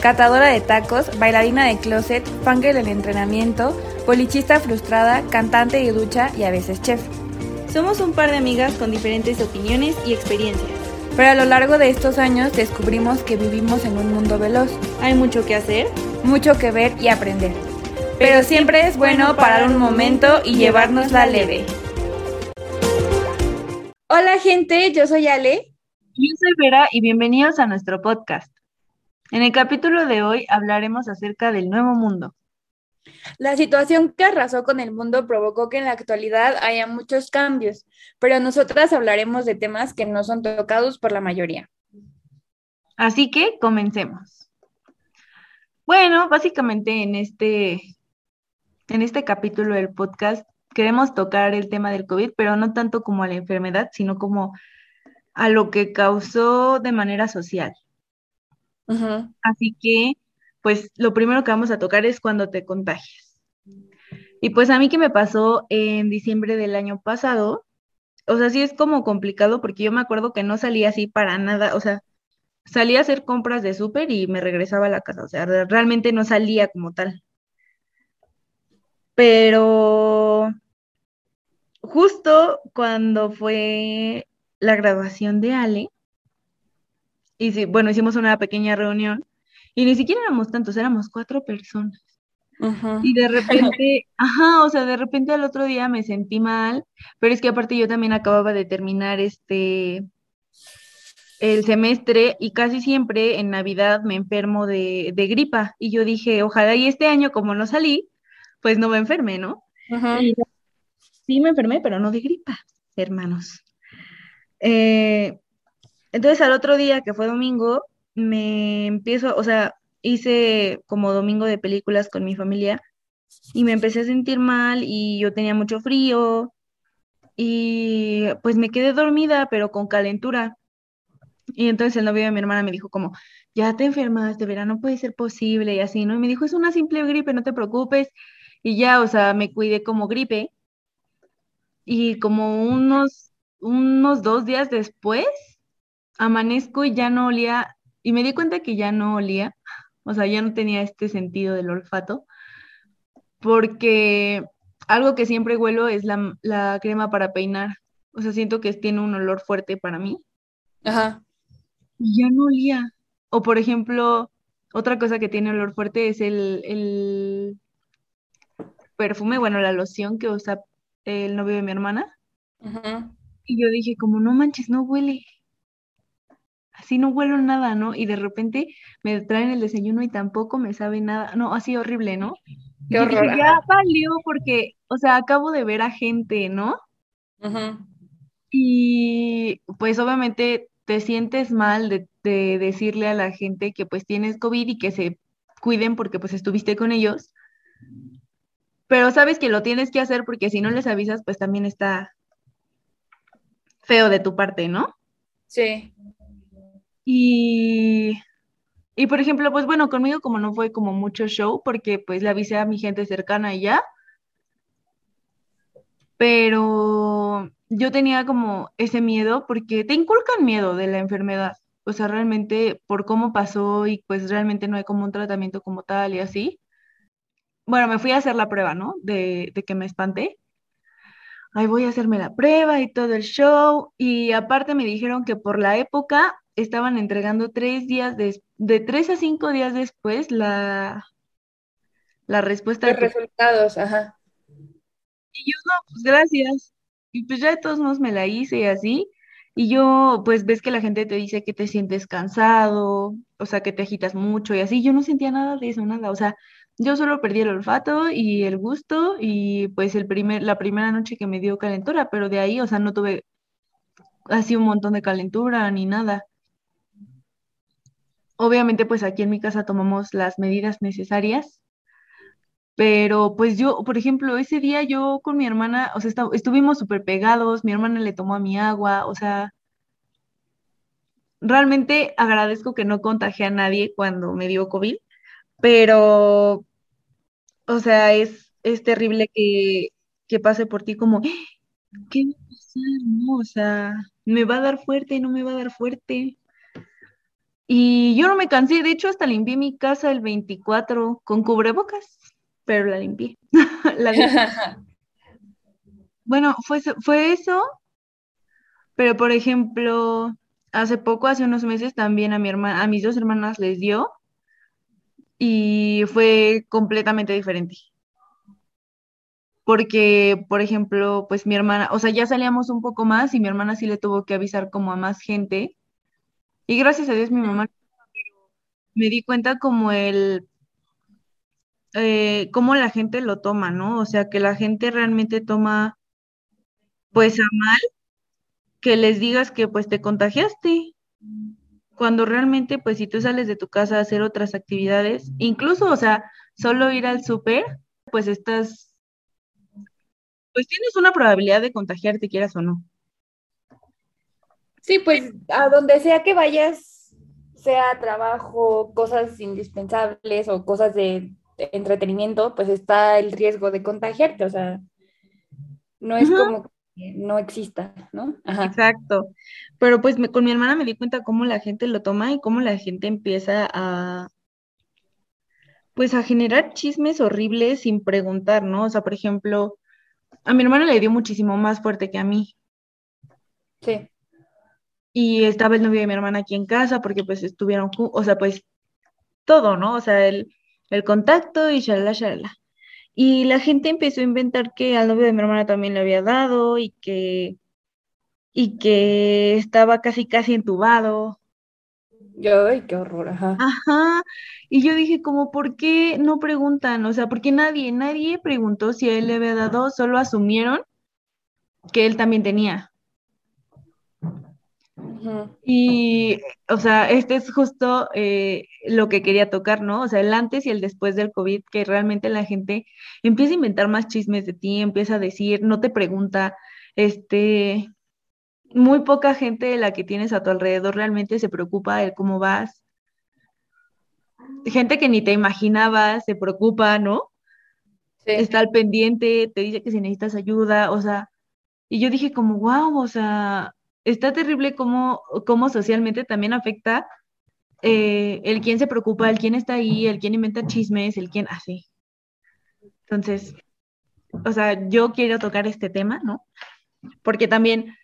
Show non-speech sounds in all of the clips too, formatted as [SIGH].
catadora de tacos, bailarina de closet, fangirl del entrenamiento, polichista frustrada, cantante de ducha y a veces chef. Somos un par de amigas con diferentes opiniones y experiencias. Pero a lo largo de estos años descubrimos que vivimos en un mundo veloz. Hay mucho que hacer, mucho que ver y aprender. Pero siempre es bueno parar un momento y llevárnosla leve. Hola gente, yo soy Ale. Yo soy Vera y bienvenidos a nuestro podcast. En el capítulo de hoy hablaremos acerca del nuevo mundo. La situación que arrasó con el mundo provocó que en la actualidad haya muchos cambios, pero nosotras hablaremos de temas que no son tocados por la mayoría. Así que comencemos. Bueno, básicamente en este, en este capítulo del podcast queremos tocar el tema del COVID, pero no tanto como a la enfermedad, sino como a lo que causó de manera social. Así que, pues lo primero que vamos a tocar es cuando te contagias. Y pues a mí que me pasó en diciembre del año pasado, o sea, sí es como complicado porque yo me acuerdo que no salía así para nada, o sea, salía a hacer compras de súper y me regresaba a la casa, o sea, realmente no salía como tal. Pero justo cuando fue la graduación de Ale. Y sí, bueno, hicimos una pequeña reunión y ni siquiera éramos tantos, éramos cuatro personas. Y de repente, [LAUGHS] ajá, o sea, de repente al otro día me sentí mal, pero es que aparte yo también acababa de terminar este el semestre y casi siempre en Navidad me enfermo de, de gripa y yo dije, ojalá y este año como no salí, pues no me enferme, ¿no? sí me enfermé, pero no de gripa, hermanos. Eh, entonces al otro día, que fue domingo, me empiezo, o sea, hice como domingo de películas con mi familia y me empecé a sentir mal y yo tenía mucho frío y pues me quedé dormida, pero con calentura. Y entonces el novio de mi hermana me dijo como, ya te enfermaste, verano puede ser posible y así, ¿no? Y me dijo, es una simple gripe, no te preocupes. Y ya, o sea, me cuidé como gripe. Y como unos unos dos días después, amanezco y ya no olía, y me di cuenta que ya no olía, o sea, ya no tenía este sentido del olfato, porque algo que siempre huelo es la, crema para peinar, o sea, siento que tiene un olor fuerte para mí. Ajá. Y ya no olía. O por ejemplo, otra cosa que tiene olor fuerte es el, el perfume, bueno, la loción que usa el novio de mi hermana. Ajá. Y yo dije, como no manches, no huele. Así no huelo nada, ¿no? Y de repente me traen el desayuno y tampoco me sabe nada. No, así horrible, ¿no? Qué horror. ya valió porque, o sea, acabo de ver a gente, ¿no? Y pues obviamente te sientes mal de, de, decirle a la gente que pues tienes COVID y que se cuiden porque pues estuviste con ellos. Pero sabes que lo tienes que hacer porque si no les avisas, pues también está, feo de tu parte, ¿no? Sí. Y, y por ejemplo, pues bueno, conmigo como no fue como mucho show, porque pues le avisé a mi gente cercana y ya, pero yo tenía como ese miedo porque te inculcan miedo de la enfermedad, o sea, realmente por cómo pasó y pues realmente no hay como un tratamiento como tal y así. Bueno, me fui a hacer la prueba, ¿no? De, de que me espanté ay, voy a hacerme la prueba y todo el show. Y aparte me dijeron que por la época estaban entregando tres días, de, de tres a cinco días después la, la respuesta. Los resultados, ajá. Y yo, no, pues gracias. Y pues ya de todos modos me la hice y así. Y yo, pues ves que la gente te dice que te sientes cansado, o sea, que te agitas mucho y así. Yo no sentía nada de eso, nada. O sea, yo solo perdí el olfato y el gusto y pues el primer, la primera noche que me dio calentura, pero de ahí, o sea, no tuve así un montón de calentura ni nada. Obviamente, pues aquí en mi casa tomamos las medidas necesarias Pero pues yo, por ejemplo, ese día yo con mi hermana, o sea, estuvimos súper pegados, mi hermana le tomó a mi agua, o sea, realmente agradezco que no contagié a nadie cuando me dio COVID, pero, o sea, es, es terrible que, que pase por ti como, ¿qué va a pasar? No, o sea, me va a dar fuerte, no me va a dar fuerte. Y yo no me cansé, de hecho hasta limpié mi casa el 24 con cubrebocas, pero la limpié. [LAUGHS] [LAUGHS] bueno, fue, fue eso, pero por ejemplo, hace poco, hace unos meses también a mi hermana, a mis dos hermanas les dio y fue completamente diferente. Porque, por ejemplo, pues mi hermana, o sea, ya salíamos un poco más y mi hermana sí le tuvo que avisar como a más gente y gracias a Dios mi mamá me di cuenta como el, eh, cómo la gente lo toma, ¿no? O sea, que la gente realmente toma, pues a mal, que les digas que pues te contagiaste, cuando realmente pues si tú sales de tu casa a hacer otras actividades, incluso, o sea, solo ir al súper, pues estás, pues tienes una probabilidad de contagiarte, quieras o no. Sí, pues a donde sea que vayas, sea trabajo, cosas indispensables o cosas de entretenimiento, pues está el riesgo de contagiarte, o sea, no es como que no exista, ¿no? Exacto. Pero pues con mi hermana me di cuenta cómo la gente lo toma y cómo la gente empieza a, pues a generar chismes horribles sin preguntar, ¿no? O sea, por ejemplo, a mi hermana le dio muchísimo más fuerte que a mí. Sí y estaba el novio de mi hermana aquí en casa porque pues estuvieron, o sea, pues todo, ¿no? O sea, el, el contacto y shalala, shalala. Y la gente empezó a inventar que al novio de mi hermana también le había dado y que, y que estaba casi, casi entubado. Ay, qué horror, ajá. Ajá. Y yo dije, como, ¿por qué no preguntan? O sea, porque nadie, nadie preguntó si a él le había dado, solo asumieron que él también tenía. Y, o sea, este es justo eh, lo que quería tocar, ¿no? O sea, el antes y el después del COVID, que realmente la gente empieza a inventar más chismes de ti, empieza a decir, no te pregunta, este, muy poca gente de la que tienes a tu alrededor realmente se preocupa de cómo vas. Gente que ni te imaginabas se preocupa, ¿no? Está al pendiente, te dice que si necesitas ayuda, o sea, y yo dije como, wow, o sea, está terrible cómo, cómo socialmente también afecta eh, el quién se preocupa, el quién está ahí, el quién inventa chismes, el quién así. Entonces, o sea, yo quiero tocar este tema, ¿no? Porque también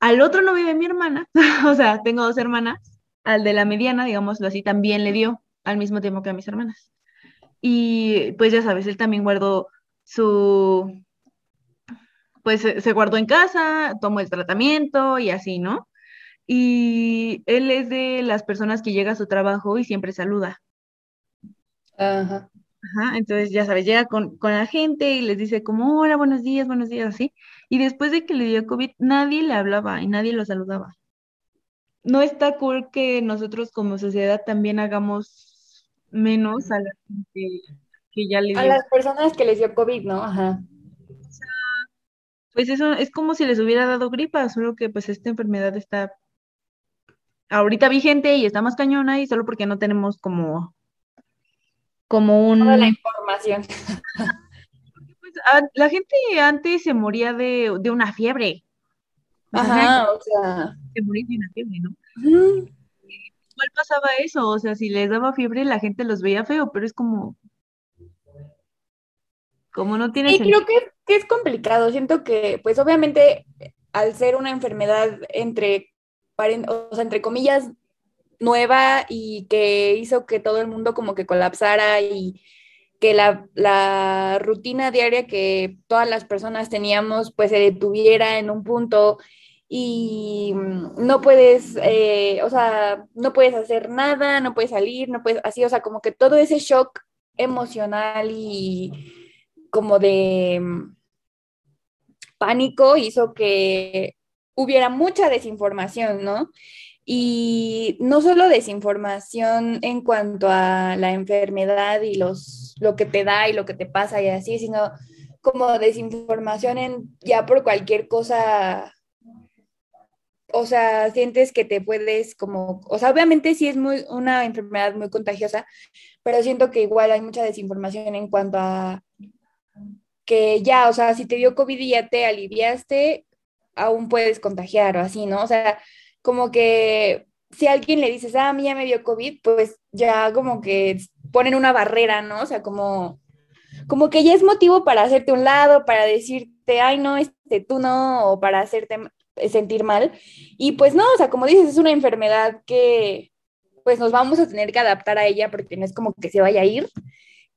al otro novio de mi hermana, [LAUGHS] o sea, tengo dos hermanas, al de la mediana, digámoslo así, también le dio al mismo tiempo que a mis hermanas. Y pues ya sabes, él también guardó su, pues se guardó en casa, tomó el tratamiento y así, ¿no? Y él es de las personas que llega a su trabajo y siempre saluda. Ajá. Ajá, entonces ya sabes, llega con, la gente y les dice como, hola, buenos días, buenos días, así. Y después de que le dio COVID, nadie le hablaba y nadie lo saludaba. No está cool que nosotros como sociedad también hagamos menos a la gente que ya le dio. A las personas que les dio COVID, ¿no? Ajá pues eso es como si les hubiera dado gripa, solo que pues esta enfermedad está ahorita vigente y está más cañona y solo porque no tenemos como como un... Toda la información. Pues, la gente antes se moría de, una fiebre. Ajá, o sea... Se moría de una fiebre, ¿no? ¿Cuál pasaba eso? O sea, si les daba fiebre la gente los veía feo, pero es como... Como no tiene Y creo que que es complicado. Siento que, pues obviamente, al ser una enfermedad entre, o sea, entre comillas, nueva y que hizo que todo el mundo como que colapsara y que la, rutina diaria que todas las personas teníamos pues se detuviera en un punto y no puedes, eh, o sea, no puedes hacer nada, no puedes salir, no puedes, así, o sea, como que todo ese shock emocional y como de, pánico hizo que hubiera mucha desinformación, ¿no? y no solo desinformación en cuanto a la enfermedad y los, lo que te da y lo que te pasa y así, sino como desinformación en ya por cualquier cosa o sea, sientes que te puedes como, o sea, obviamente sí es muy una enfermedad muy contagiosa, pero siento que igual hay mucha desinformación en cuanto a que ya, o sea, si te dio COVID y ya te aliviaste, aún puedes contagiar o así, ¿no? O sea, como que si alguien le dices, ah, a mí ya me dio COVID, pues ya como que ponen una barrera, ¿no? O sea, como, como que ya es motivo para hacerte un lado, para decirte, ay, no, este, tú no, o para hacerte sentir mal. Y pues no, o sea, como dices, es una enfermedad que pues nos vamos a tener que adaptar a ella porque no es como que se vaya a ir.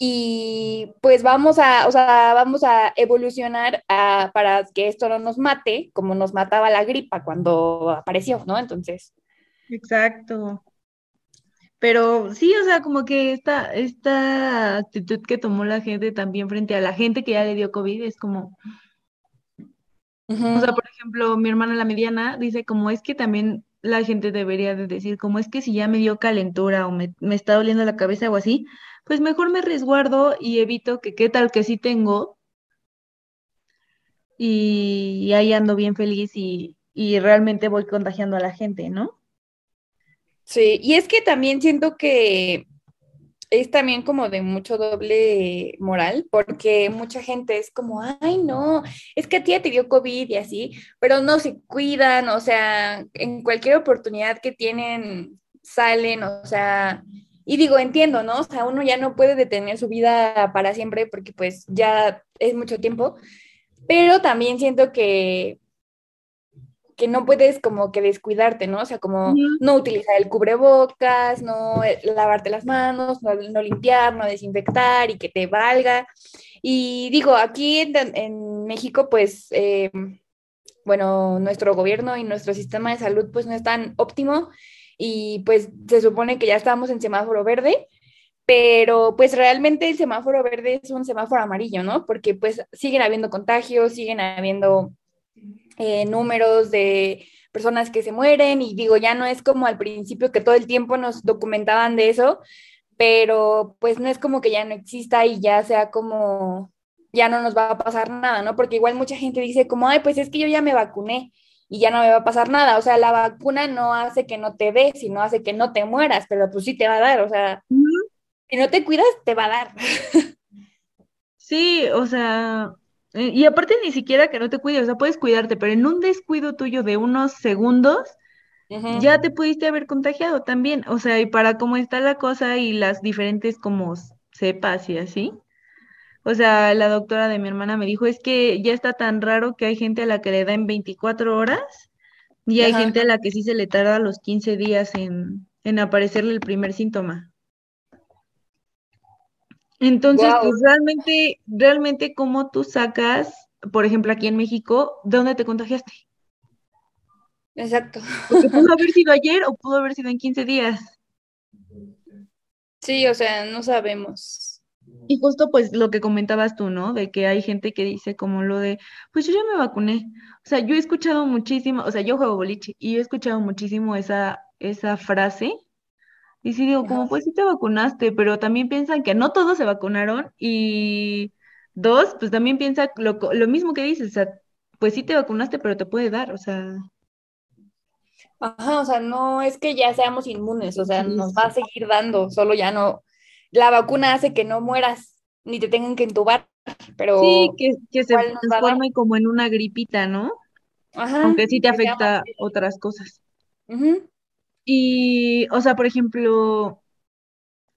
Y pues vamos a, o sea, vamos a evolucionar para que esto no nos mate, como nos mataba la gripa cuando apareció, ¿no? Entonces. Exacto. Pero sí, o sea, como que esta, esta actitud que tomó la gente también frente a la gente que ya le dio COVID es como, o sea, por ejemplo, mi hermana la mediana dice como es que también la gente debería de decir como es que si ya me dio calentura o me, está doliendo la cabeza o así, pues mejor me resguardo y evito que qué tal que sí tengo y, ahí ando bien feliz y, y realmente voy contagiando a la gente, ¿no? Sí, y es que también siento que es también como de mucho doble moral, porque mucha gente es como, ay, no, es que a ti te dio COVID y así, pero no se cuidan, o sea, en cualquier oportunidad que tienen, salen, o sea, y digo, entiendo, ¿no? O sea, uno ya no puede detener su vida para siempre porque pues ya es mucho tiempo, pero también siento que que no puedes como que descuidarte, ¿no? O sea, como no utilizar el cubrebocas, no eh, lavarte las manos, no, limpiar, no desinfectar y que te valga. Y digo, aquí en, México, pues, eh, bueno, nuestro gobierno y nuestro sistema de salud pues no es tan óptimo y pues se supone que ya estamos en semáforo verde, pero pues realmente el semáforo verde es un semáforo amarillo, ¿no? Porque pues siguen habiendo contagios, siguen habiendo eh, números de personas que se mueren y digo, ya no es como al principio que todo el tiempo nos documentaban de eso, pero pues no es como que ya no exista y ya sea como, ya no nos va a pasar nada, ¿no? Porque igual mucha gente dice como, ay, pues es que yo ya me vacuné y ya no me va a pasar nada, o sea, la vacuna no hace que no te dé, sino hace que no te mueras, pero pues sí te va a dar, o sea, si no te cuidas, te va a dar. [LAUGHS] Sí, o sea, y aparte ni siquiera que no te cuides, o sea, puedes cuidarte, pero en un descuido tuyo de unos segundos, ya te pudiste haber contagiado también. O sea, y para cómo está la cosa y las diferentes como cepas y así. O sea, la doctora de mi hermana me dijo, es que ya está tan raro que hay gente a la que le da en 24 horas y hay gente a la que sí se le tarda los 15 días en, en aparecerle el primer síntoma. Entonces, pues realmente, realmente, ¿cómo tú sacas, por ejemplo, aquí en México, de dónde te contagiaste? Exacto. Porque pudo [LAUGHS] haber sido ayer o pudo haber sido en 15 días. Sí, o sea, no sabemos. Y justo pues lo que comentabas tú, ¿no? De que hay gente que dice como lo de, pues yo ya me vacuné. O sea, yo he escuchado muchísimo, o sea, yo juego boliche y he escuchado muchísimo esa, esa frase y sí digo, como pues sí te vacunaste, pero también piensan que no todos se vacunaron y dos, pues también piensa lo, lo mismo que dices, o sea, pues sí te vacunaste, pero te puede dar, o sea. Ajá, o sea, no es que ya seamos inmunes, o sea, nos va a seguir dando, solo ya no, la vacuna hace que no mueras, ni te tengan que entubar, pero... Sí, que, que se transforme como en una gripita, ¿no? Ajá. Aunque sí te afecta otras cosas. Ajá. Y, o sea, por ejemplo,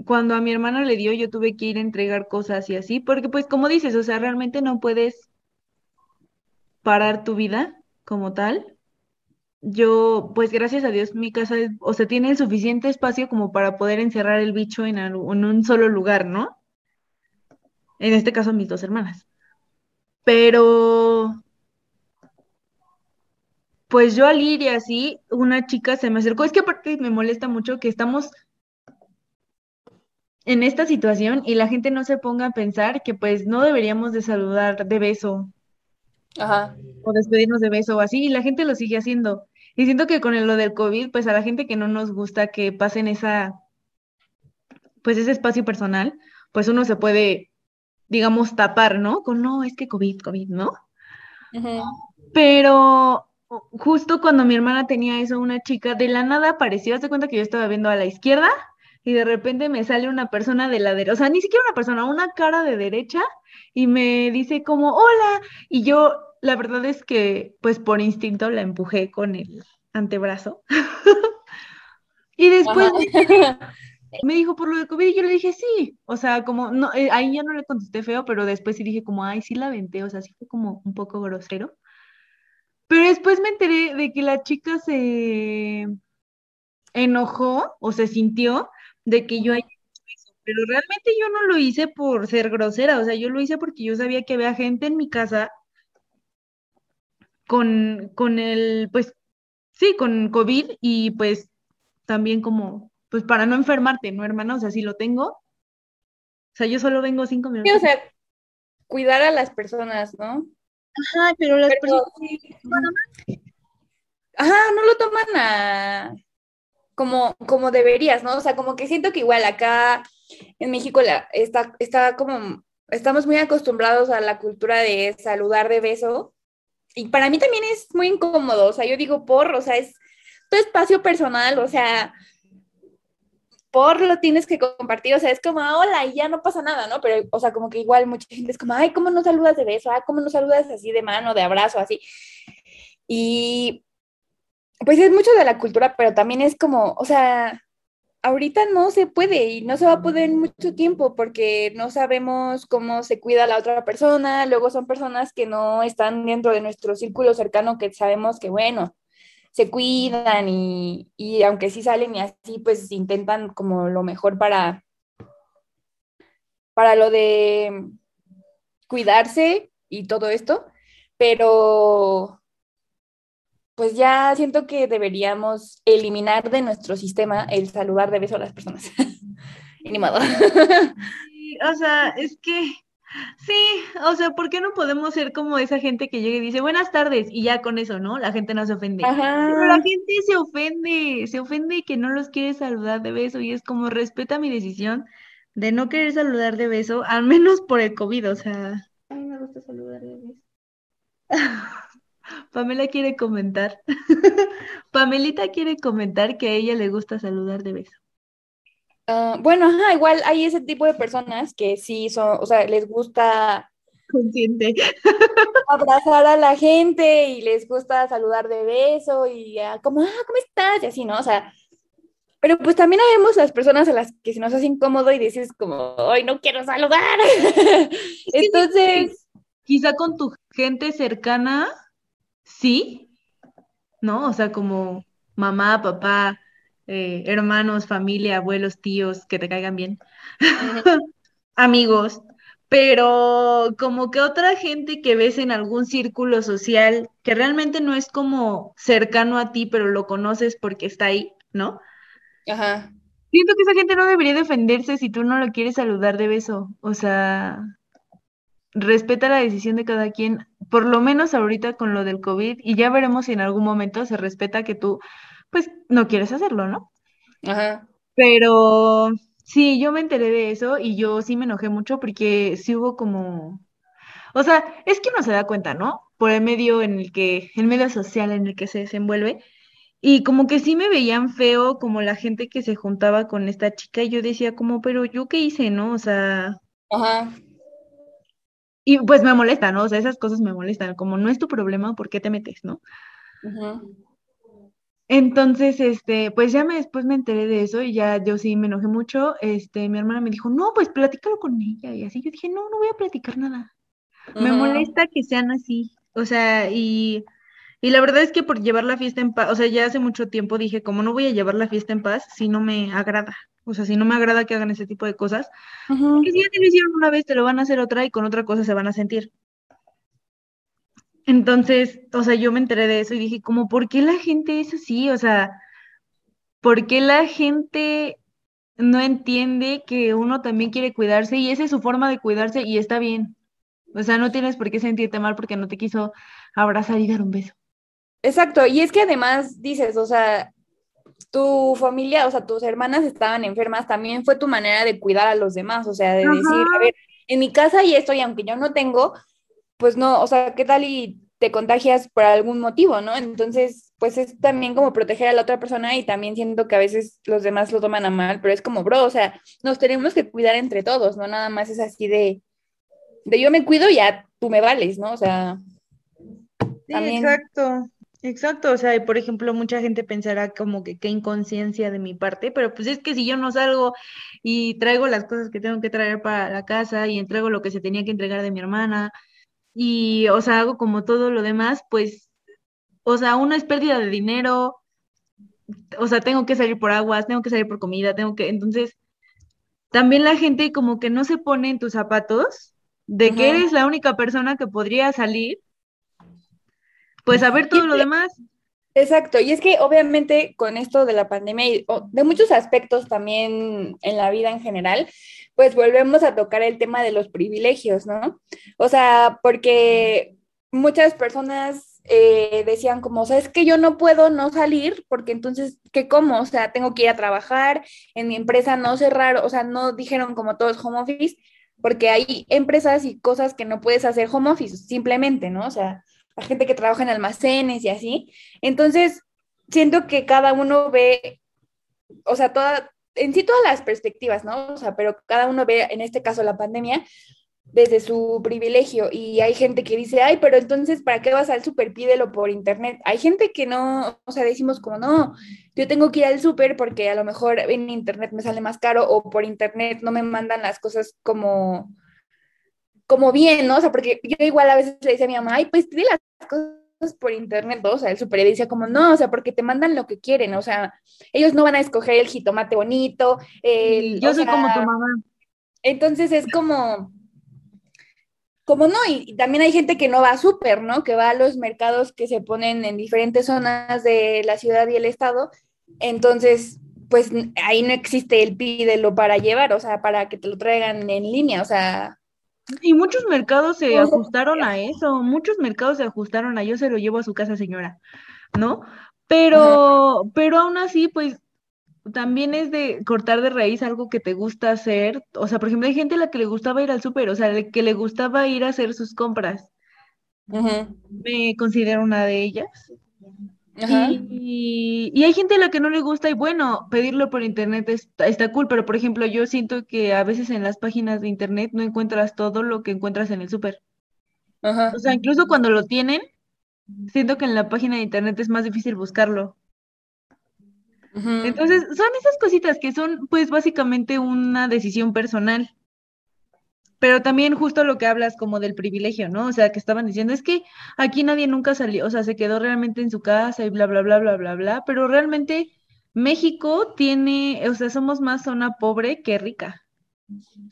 cuando a mi hermana le dio, yo tuve que ir a entregar cosas y así, porque pues como dices, o sea, realmente no puedes parar tu vida como tal. Yo, pues gracias a Dios, mi casa, o sea, tiene el suficiente espacio como para poder encerrar el bicho en, en un solo lugar, ¿no? En este caso, mis dos hermanas. Pero pues yo al ir y así, una chica se me acercó. Es que aparte me molesta mucho que estamos en esta situación y la gente no se ponga a pensar que pues no deberíamos de saludar de beso. Ajá. O despedirnos de beso o así, y la gente lo sigue haciendo. Y siento que con lo del COVID, pues a la gente que no nos gusta que pasen esa, pues ese espacio personal, pues uno se puede, digamos, tapar, ¿no? Con, no, es que COVID, COVID, ¿no? Pero justo cuando mi hermana tenía eso, una chica de la nada apareció, hace cuenta que yo estaba viendo a la izquierda y de repente me sale una persona de la derecha, o sea, ni siquiera una persona, una cara de derecha y me dice como, hola, y yo la verdad es que pues por instinto la empujé con el antebrazo. [LAUGHS] y después me dijo por lo de COVID y yo le dije sí, o sea, como, no, eh, ahí ya no le contesté feo, pero después sí dije como, ay, sí la venté, o sea, sí fue como un poco grosero. Pero después me enteré de que la chica se enojó o se sintió de que yo haya hecho eso, pero realmente yo no lo hice por ser grosera, o sea, yo lo hice porque yo sabía que había gente en mi casa con, con el, pues, sí, con COVID y pues también como, pues para no enfermarte, ¿no, hermana? O sea, si lo tengo, o sea, yo solo vengo cinco minutos. Sí, o sea, cuidar a las personas, ¿no? Ajá, pero las personas... Ajá, no lo toman a como, como deberías, ¿no? O sea, como que siento que igual acá en México la, está, está como, estamos muy acostumbrados a la cultura de saludar de beso. Y para mí también es muy incómodo, o sea, yo digo por, o sea, es tu espacio personal, o sea, por lo tienes que compartir, o sea, es como, ah, hola, y ya no pasa nada, ¿no? Pero, o sea, como que igual mucha gente es como, ay, ¿cómo no saludas de beso? Ay, ¿cómo no saludas así de mano, de abrazo, así? Y pues es mucho de la cultura, pero también es como, o sea, ahorita no se puede y no se va a poder en mucho tiempo porque no sabemos cómo se cuida la otra persona, luego son personas que no están dentro de nuestro círculo cercano que sabemos que, bueno, se cuidan y, y aunque sí salen y así, pues intentan como lo mejor para, para lo de cuidarse y todo esto, pero pues ya siento que deberíamos eliminar de nuestro sistema el saludar de beso a las personas. [LAUGHS] y ni modo. o sea, es que sí, o sea, ¿por qué no podemos ser como esa gente que llega y dice buenas tardes y ya con eso, ¿no? La gente no se ofende. Pero la gente se ofende, se ofende que no los quiere saludar de beso y es como respeta mi decisión de no querer saludar de beso, al menos por el COVID, o sea, a mí me gusta saludar de beso. [LAUGHS] Pamela quiere comentar. [LAUGHS] Pamelita quiere comentar que a ella le gusta saludar de beso. Ah, bueno, ajá, igual hay ese tipo de personas que sí son, o sea, les gusta consciente [LAUGHS] abrazar a la gente y les gusta saludar de beso y como, ah, ¿cómo estás? Y así, ¿no? O sea, pero pues también vemos las personas a las que se nos hace incómodo y dices como, ay, no quiero saludar. [LAUGHS] Entonces, quizá con tu gente cercana sí, ¿no? O sea, como mamá, papá, eh, hermanos, familia, abuelos, tíos, que te caigan bien, [LAUGHS] amigos, pero como que otra gente que ves en algún círculo social que realmente no es como cercano a ti, pero lo conoces porque está ahí, ¿no? Ajá. Siento que esa gente no debería defenderse si tú no lo quieres saludar de beso. O sea, respeta la decisión de cada quien, por lo menos ahorita con lo del COVID, y ya veremos si en algún momento se respeta que tú, pues, no quieres hacerlo, ¿no? Ajá. Pero sí, yo me enteré de eso y yo sí me enojé mucho porque sí hubo como, o sea, es que uno se da cuenta, ¿no? Por el medio en el que, el medio social en el que se desenvuelve. Y como que sí me veían feo como la gente que se juntaba con esta chica y yo decía como, pero yo qué hice, ¿no? O sea, Ajá. Y pues me molesta, ¿no? O sea, esas cosas me molestan, como no es tu problema, ¿por qué te metes, no? Entonces, este, pues ya me después me enteré de eso y ya yo sí me enojé mucho. Este, mi hermana me dijo, no, pues platícalo con ella. Y así yo dije, no, no voy a platicar nada. Me molesta que sean así. O sea, y, y la verdad es que por llevar la fiesta en paz, o sea, ya hace mucho tiempo dije, como no voy a llevar la fiesta en paz si no me agrada. O sea, si no me agrada que hagan ese tipo de cosas, porque si ya te lo hicieron una vez, te lo van a hacer otra y con otra cosa se van a sentir. Entonces, o sea, yo me enteré de eso y dije, como, ¿por qué la gente es así? O sea, ¿por qué la gente no entiende que uno también quiere cuidarse y esa es su forma de cuidarse y está bien? O sea, no tienes por qué sentirte mal porque no te quiso abrazar y dar un beso. Exacto, y es que además dices, o sea, tu familia, o sea, tus hermanas estaban enfermas, también fue tu manera de cuidar a los demás, o sea, de decir, a ver, en mi casa y esto, y aunque yo no tengo, pues no, o sea, ¿qué tal y te contagias por algún motivo, ¿no? Entonces, pues es también como proteger a la otra persona y también siento que a veces los demás lo toman a mal, pero es como, bro, o sea, nos tenemos que cuidar entre todos, ¿no? Nada más es así de, de yo me cuido y ya tú me vales, ¿no? O sea... Sí, exacto. Exacto, o sea, por ejemplo, mucha gente pensará como que qué inconsciencia de mi parte, pero pues es que si yo no salgo y traigo las cosas que tengo que traer para la casa y entrego lo que se tenía que entregar de mi hermana y, o sea, hago como todo lo demás, pues, o sea, uno es pérdida de dinero, o sea, tengo que salir por aguas, tengo que salir por comida, tengo que, entonces, también la gente como que no se pone en tus zapatos de que eres la única persona que podría salir pues a ver todo lo demás. Exacto, y es que obviamente con esto de la pandemia y de muchos aspectos también en la vida en general, pues volvemos a tocar el tema de los privilegios, ¿no? O sea, porque muchas personas eh, decían como, o sea, es que yo no puedo no salir porque entonces, ¿qué como? O sea, tengo que ir a trabajar, en mi empresa no cerrar, o sea, no dijeron como todos home office, porque hay empresas y cosas que no puedes hacer home office, simplemente, ¿no? O sea, a gente que trabaja en almacenes y así. Entonces, siento que cada uno ve, o sea, toda, en sí todas las perspectivas, ¿no? O sea, pero cada uno ve, en este caso, la pandemia desde su privilegio y hay gente que dice, ay, pero entonces, ¿para qué vas al súper? Pídelo por internet. Hay gente que no, o sea, decimos como, no, yo tengo que ir al súper porque a lo mejor en internet me sale más caro o por internet no me mandan las cosas como como bien, ¿no? O sea, porque yo igual a veces le decía a mi mamá, ay, pues pide las cosas por internet, ¿no? O sea, el super decía como, no, o sea, porque te mandan lo que quieren, o sea, ellos no van a escoger el jitomate bonito. El, yo soy como tu mamá. Entonces es como, como no, y, también hay gente que no va a súper, ¿no? Que va a los mercados que se ponen en diferentes zonas de la ciudad y el estado. Entonces, pues ahí no existe el pídelo para llevar, o sea, para que te lo traigan en línea, o sea, y muchos mercados se ajustaron a eso, muchos mercados se ajustaron a yo se lo llevo a su casa, señora, ¿no? Pero, pero aún así, pues también es de cortar de raíz algo que te gusta hacer. O sea, por ejemplo, hay gente a la que le gustaba ir al súper, o sea, que le gustaba ir a hacer sus compras. Me considero una de ellas. Y, hay gente a la que no le gusta y bueno, pedirlo por internet está, está, cool, pero por ejemplo yo siento que a veces en las páginas de internet no encuentras todo lo que encuentras en el súper. O sea, incluso cuando lo tienen, siento que en la página de internet es más difícil buscarlo. Entonces, son esas cositas que son pues básicamente una decisión personal. Pero también justo lo que hablas como del privilegio, ¿no? O sea, que estaban diciendo, es que aquí nadie nunca salió, o sea, se quedó realmente en su casa y bla, bla, bla, bla, bla, bla, pero realmente México tiene, o sea, somos más zona pobre que rica.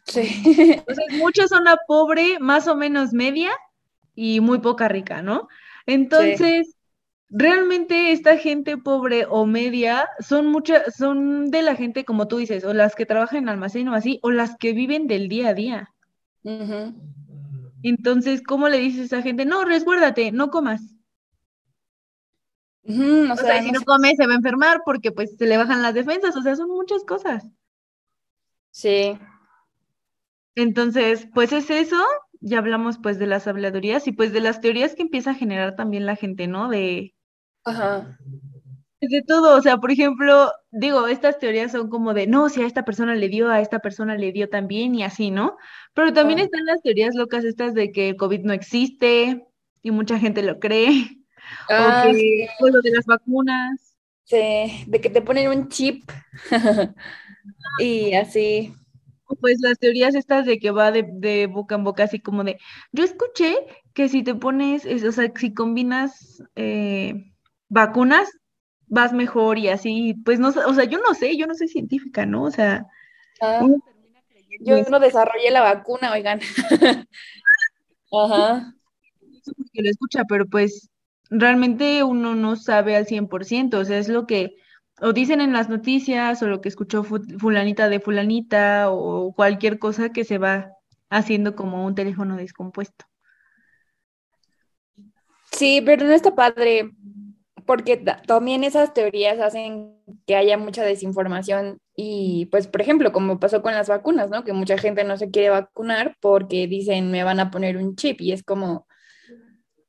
Sí. O sea, mucha zona pobre, más o menos media y muy poca rica, ¿no? Entonces, realmente esta gente pobre o media son muchas, son de la gente, como tú dices, o las que trabajan en almacén o así, o las que viven del día a día. Entonces, ¿cómo le dices a esa gente? No, resguárdate, no comas. o, sea, si no come se va a enfermar porque pues se le bajan las defensas, o sea, son muchas cosas. Sí. Entonces, pues es eso, ya hablamos pues de las habladurías y pues de las teorías que empieza a generar también la gente, ¿no? De, Ajá de todo, o sea, por ejemplo, digo, estas teorías son como de, no, si a esta persona le dio, a esta persona le dio también y así, ¿no? Pero también están las teorías locas estas de que el COVID no existe y mucha gente lo cree. [LAUGHS] Ah, o que, pues, lo de las vacunas. Sí, de que te ponen un chip [LAUGHS] y así. Pues las teorías estas de que va de, de, boca en boca, así como de, yo escuché que si te pones, o sea, si combinas eh, vacunas, vas mejor y así, pues no, o sea, yo no sé, yo no soy científica, ¿no? O sea, ah, yo no desarrollé la vacuna, oigan. [LAUGHS] Ajá. Que lo escucha, pero pues realmente uno no sabe al 100%, o sea, es lo que o dicen en las noticias o lo que escuchó fulanita de fulanita o cualquier cosa que se va haciendo como un teléfono descompuesto. Sí, pero no está padre porque también esas teorías hacen que haya mucha desinformación y pues por ejemplo como pasó con las vacunas, ¿no? Que mucha gente no se quiere vacunar porque dicen me van a poner un chip y es como,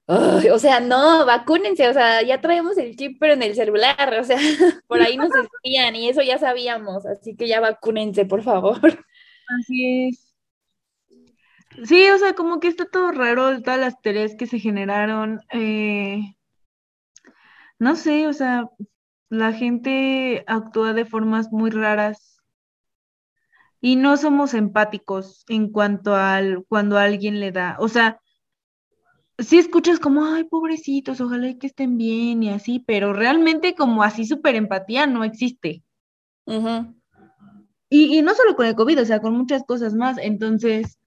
o sea, no, vacúnense, o sea, ya traemos el chip pero en el celular, o sea, [LAUGHS] por ahí nos espían y eso ya sabíamos, así que ya vacúnense, por favor. Así es. Sí, o sea, como que está todo raro, todas las teorías que se generaron. Eh, no sé, o sea, la gente actúa de formas muy raras y no somos empáticos en cuanto al cuando alguien le da, o sea, sí escuchas como, ay, pobrecitos, ojalá que estén bien y así, pero realmente como así súper empatía no existe. y, y no solo con el COVID, o sea, con muchas cosas más. Entonces,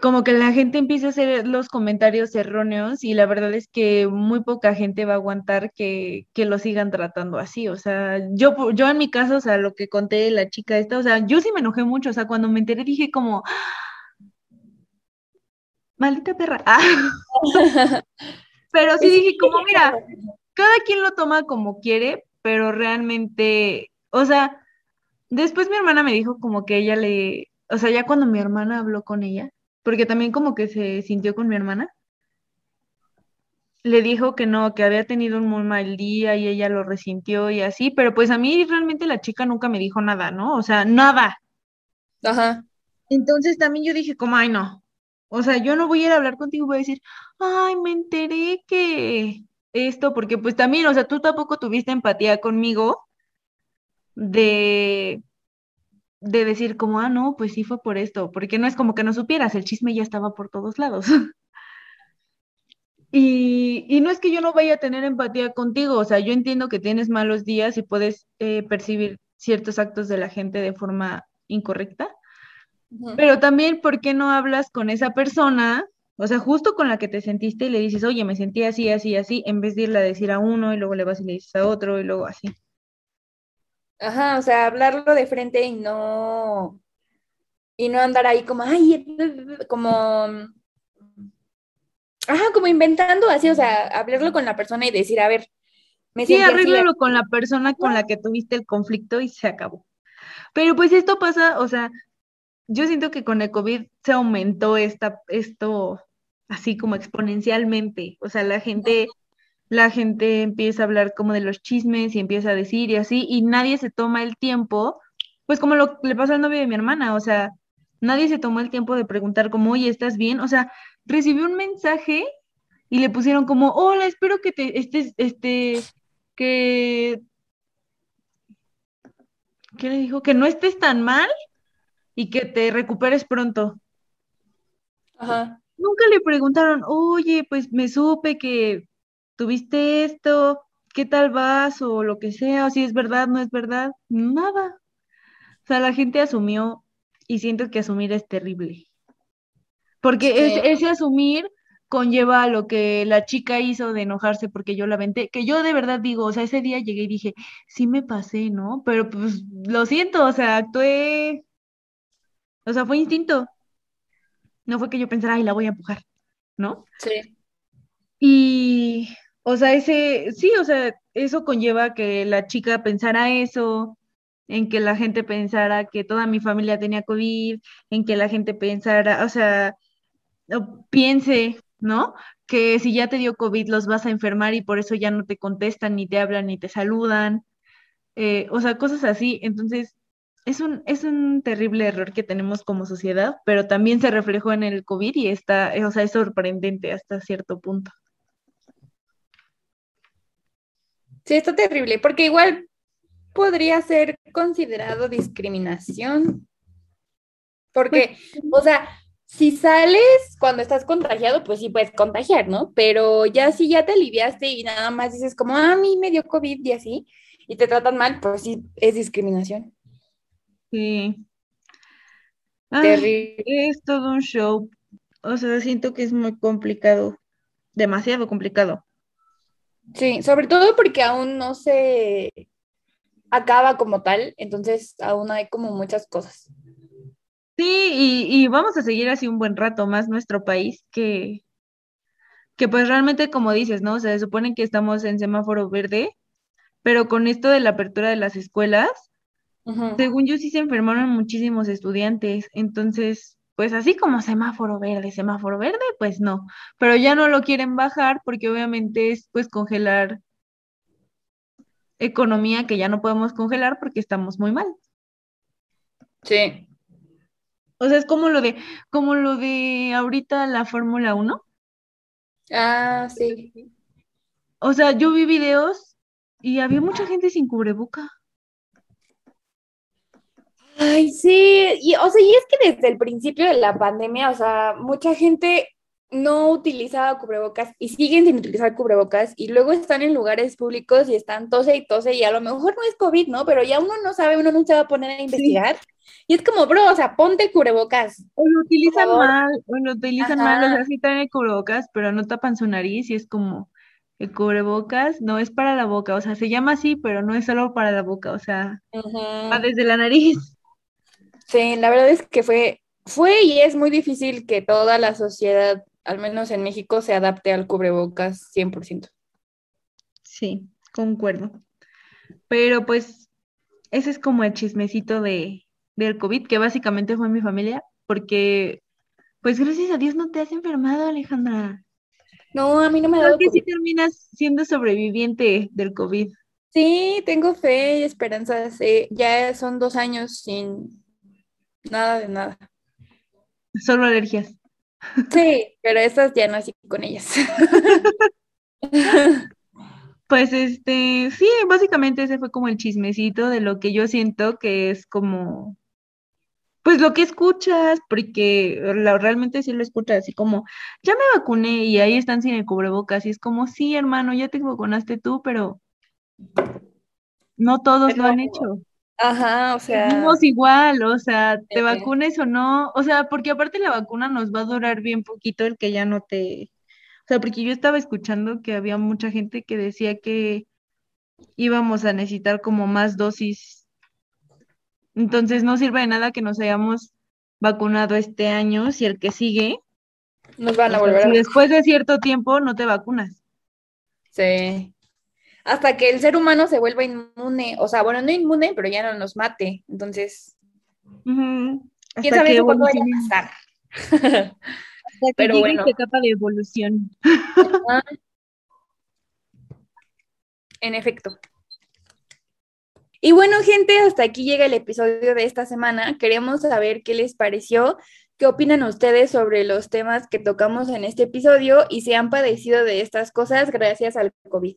como que la gente empieza a hacer los comentarios erróneos y la verdad es que muy poca gente va a aguantar que, lo sigan tratando así. O sea, yo, yo en mi caso, o sea, lo que conté de la chica esta, o sea, yo sí me enojé mucho. O sea, cuando me enteré dije como, maldita perra. [LAUGHS] pero sí dije como, mira, [LAUGHS] cada quien lo toma como quiere, pero realmente, o sea, después mi hermana me dijo como que ella le, o sea, ya cuando mi hermana habló con ella, porque también como que se sintió con mi hermana. Le dijo que no, que había tenido un muy mal día y ella lo resintió y así, pero pues a mí realmente la chica nunca me dijo nada, ¿no? O sea, nada. Ajá. Entonces también yo dije como, ay, no. O sea, yo no voy a ir a hablar contigo, voy a decir, ay, me enteré que esto, porque pues también, o sea, tú tampoco tuviste empatía conmigo de de decir como, ah, no, pues sí fue por esto, porque no es como que no supieras, el chisme ya estaba por todos lados. [LAUGHS] y, no es que yo no vaya a tener empatía contigo, o sea, yo entiendo que tienes malos días y puedes eh, percibir ciertos actos de la gente de forma incorrecta, pero también, ¿por qué no hablas con esa persona? O sea, justo con la que te sentiste y le dices, oye, me sentí así, así, así, en vez de irle a decir a uno y luego le vas y le dices a otro y luego así. Ajá, o sea, hablarlo de frente y no, y no andar ahí como, ay, como, ajá, como inventando así, o sea, hablarlo con la persona y decir, a ver, me Sí, arréglalo con la persona con la que tuviste el conflicto y se acabó. Pero pues esto pasa, o sea, yo siento que con el COVID se aumentó esta, esto así como exponencialmente. O sea, la gente la gente empieza a hablar como de los chismes y empieza a decir y así, y nadie se toma el tiempo, pues como lo le pasó al novio de mi hermana, o sea, nadie se tomó el tiempo de preguntar como, oye, ¿estás bien? O sea, recibió un mensaje y le pusieron como, hola, espero que te estés, este, que, ¿qué le dijo? Que no estés tan mal y que te recuperes pronto. Ajá. Nunca le preguntaron, oye, pues me supe que tuviste esto, ¿qué tal vas? O lo que sea, o si es verdad, no es verdad, nada. O sea, la gente asumió y siento que asumir es terrible. Porque ese asumir conlleva a lo que la chica hizo de enojarse porque yo la venté, que yo de verdad digo, o sea, ese día llegué y dije, sí me pasé, ¿no? Pero pues lo siento, o sea, actué, o sea, fue instinto. No fue que yo pensara, ay, la voy a empujar, ¿no? Sí. Y o sea, ese, sí, o sea, eso conlleva que la chica pensara eso, en que la gente pensara que toda mi familia tenía COVID, en que la gente pensara, o sea, piense, ¿no? Que si ya te dio COVID los vas a enfermar y por eso ya no te contestan, ni te hablan, ni te saludan, eh, o sea, cosas así. Entonces, es un, es un terrible error que tenemos como sociedad, pero también se reflejó en el COVID y está, o sea, es sorprendente hasta cierto punto. Sí, está terrible, porque igual podría ser considerado discriminación. Porque, pues, o sea, si sales cuando estás contagiado, pues sí puedes contagiar, ¿no? Pero ya si ya te aliviaste y nada más dices como, ah, a mí me dio COVID y así, y te tratan mal, pues sí, es discriminación. Sí. Terrible. es todo un show. O sea, siento que es muy complicado, demasiado complicado. Sí, sobre todo porque aún no se acaba como tal, entonces aún hay como muchas cosas. Sí, y, vamos a seguir así un buen rato más nuestro país que, que pues realmente como dices, ¿no? O sea, se supone que estamos en semáforo verde, pero con esto de la apertura de las escuelas, según yo sí se enfermaron muchísimos estudiantes, entonces, pues así como semáforo verde, semáforo verde, pues no, pero ya no lo quieren bajar porque obviamente es pues congelar economía que ya no podemos congelar porque estamos muy mal. Sí. O sea, es como lo de, como lo de ahorita la Fórmula 1. Ah, sí. O sea, yo vi videos y había mucha gente sin cubreboca. Ay, sí, y o sea, y es que desde el principio de la pandemia, o sea, mucha gente no utilizaba cubrebocas y siguen sin utilizar cubrebocas y luego están en lugares públicos y están tose y tose y a lo mejor no es COVID, ¿no? Pero ya uno no sabe, uno no se va a poner a investigar. Y es como, bro, o sea, ponte cubrebocas. O lo utilizan mal, o lo utilizan mal, o sea, sí traen cubrebocas, pero no tapan su nariz y es como, el cubrebocas no es para la boca, o sea, se llama así, pero no es solo para la boca, o sea, va desde la nariz. Sí, la verdad es que fue, fue y es muy difícil que toda la sociedad al menos en México, se adapte al cubrebocas 100%. Sí, concuerdo. Pero pues ese es como el chismecito de, del COVID, que básicamente fue mi familia, porque pues gracias a Dios no te has enfermado, Alejandra. No, a mí no me ha dado. que sí terminas siendo sobreviviente del COVID. Sí, tengo fe y esperanza. ya son dos años sin nada de nada. Solo alergias. Sí, pero esas ya no así con ellas. [LAUGHS] Pues este, sí, básicamente ese fue como el chismecito de lo que yo siento que es como, pues lo que escuchas, porque realmente sí lo escuchas, así como, ya me vacuné y ahí están sin el cubrebocas, y es como, sí, hermano, ya te vacunaste tú, pero no todos lo han hecho. Ajá, o sea. Seguimos igual, o sea, te vacunes o no, o sea, porque aparte la vacuna nos va a durar bien poquito el que ya no te. O sea, porque yo estaba escuchando que había mucha gente que decía que íbamos a necesitar como más dosis. Entonces no sirve de nada que nos hayamos vacunado este año si el que sigue. Nos van a volver a. Si después de cierto tiempo no te vacunas. Sí hasta que el ser humano se vuelva inmune, o sea, bueno, no inmune, pero ya no nos mate. Entonces, quién sabe cuándo vaya a pasar. [LAUGHS] Hasta pero bueno. etapa de evolución. en efecto. Y bueno, gente, hasta aquí llega el episodio de esta semana. Queremos saber qué les pareció, qué opinan ustedes sobre los temas que tocamos en este episodio y si han padecido de estas cosas gracias al COVID.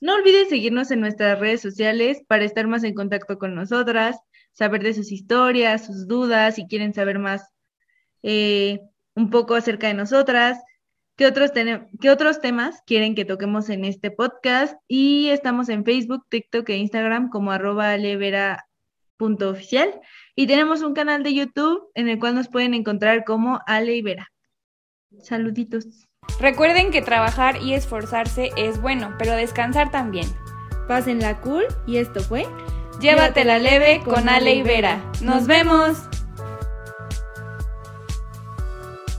No olviden seguirnos en nuestras redes sociales para estar más en contacto con nosotras, saber de sus historias, sus dudas, si quieren saber más eh, un poco acerca de nosotras, qué otros, qué otros temas quieren que toquemos en este podcast. Y estamos en Facebook, TikTok e Instagram como arroba alevera.oficial. Y tenemos un canal de YouTube en el cual nos pueden encontrar como Ale Saluditos. Recuerden que trabajar y esforzarse es bueno, pero descansar también. Pásenla cool y esto fue Llévatela leve con Ale y Vera. ¡Nos vemos!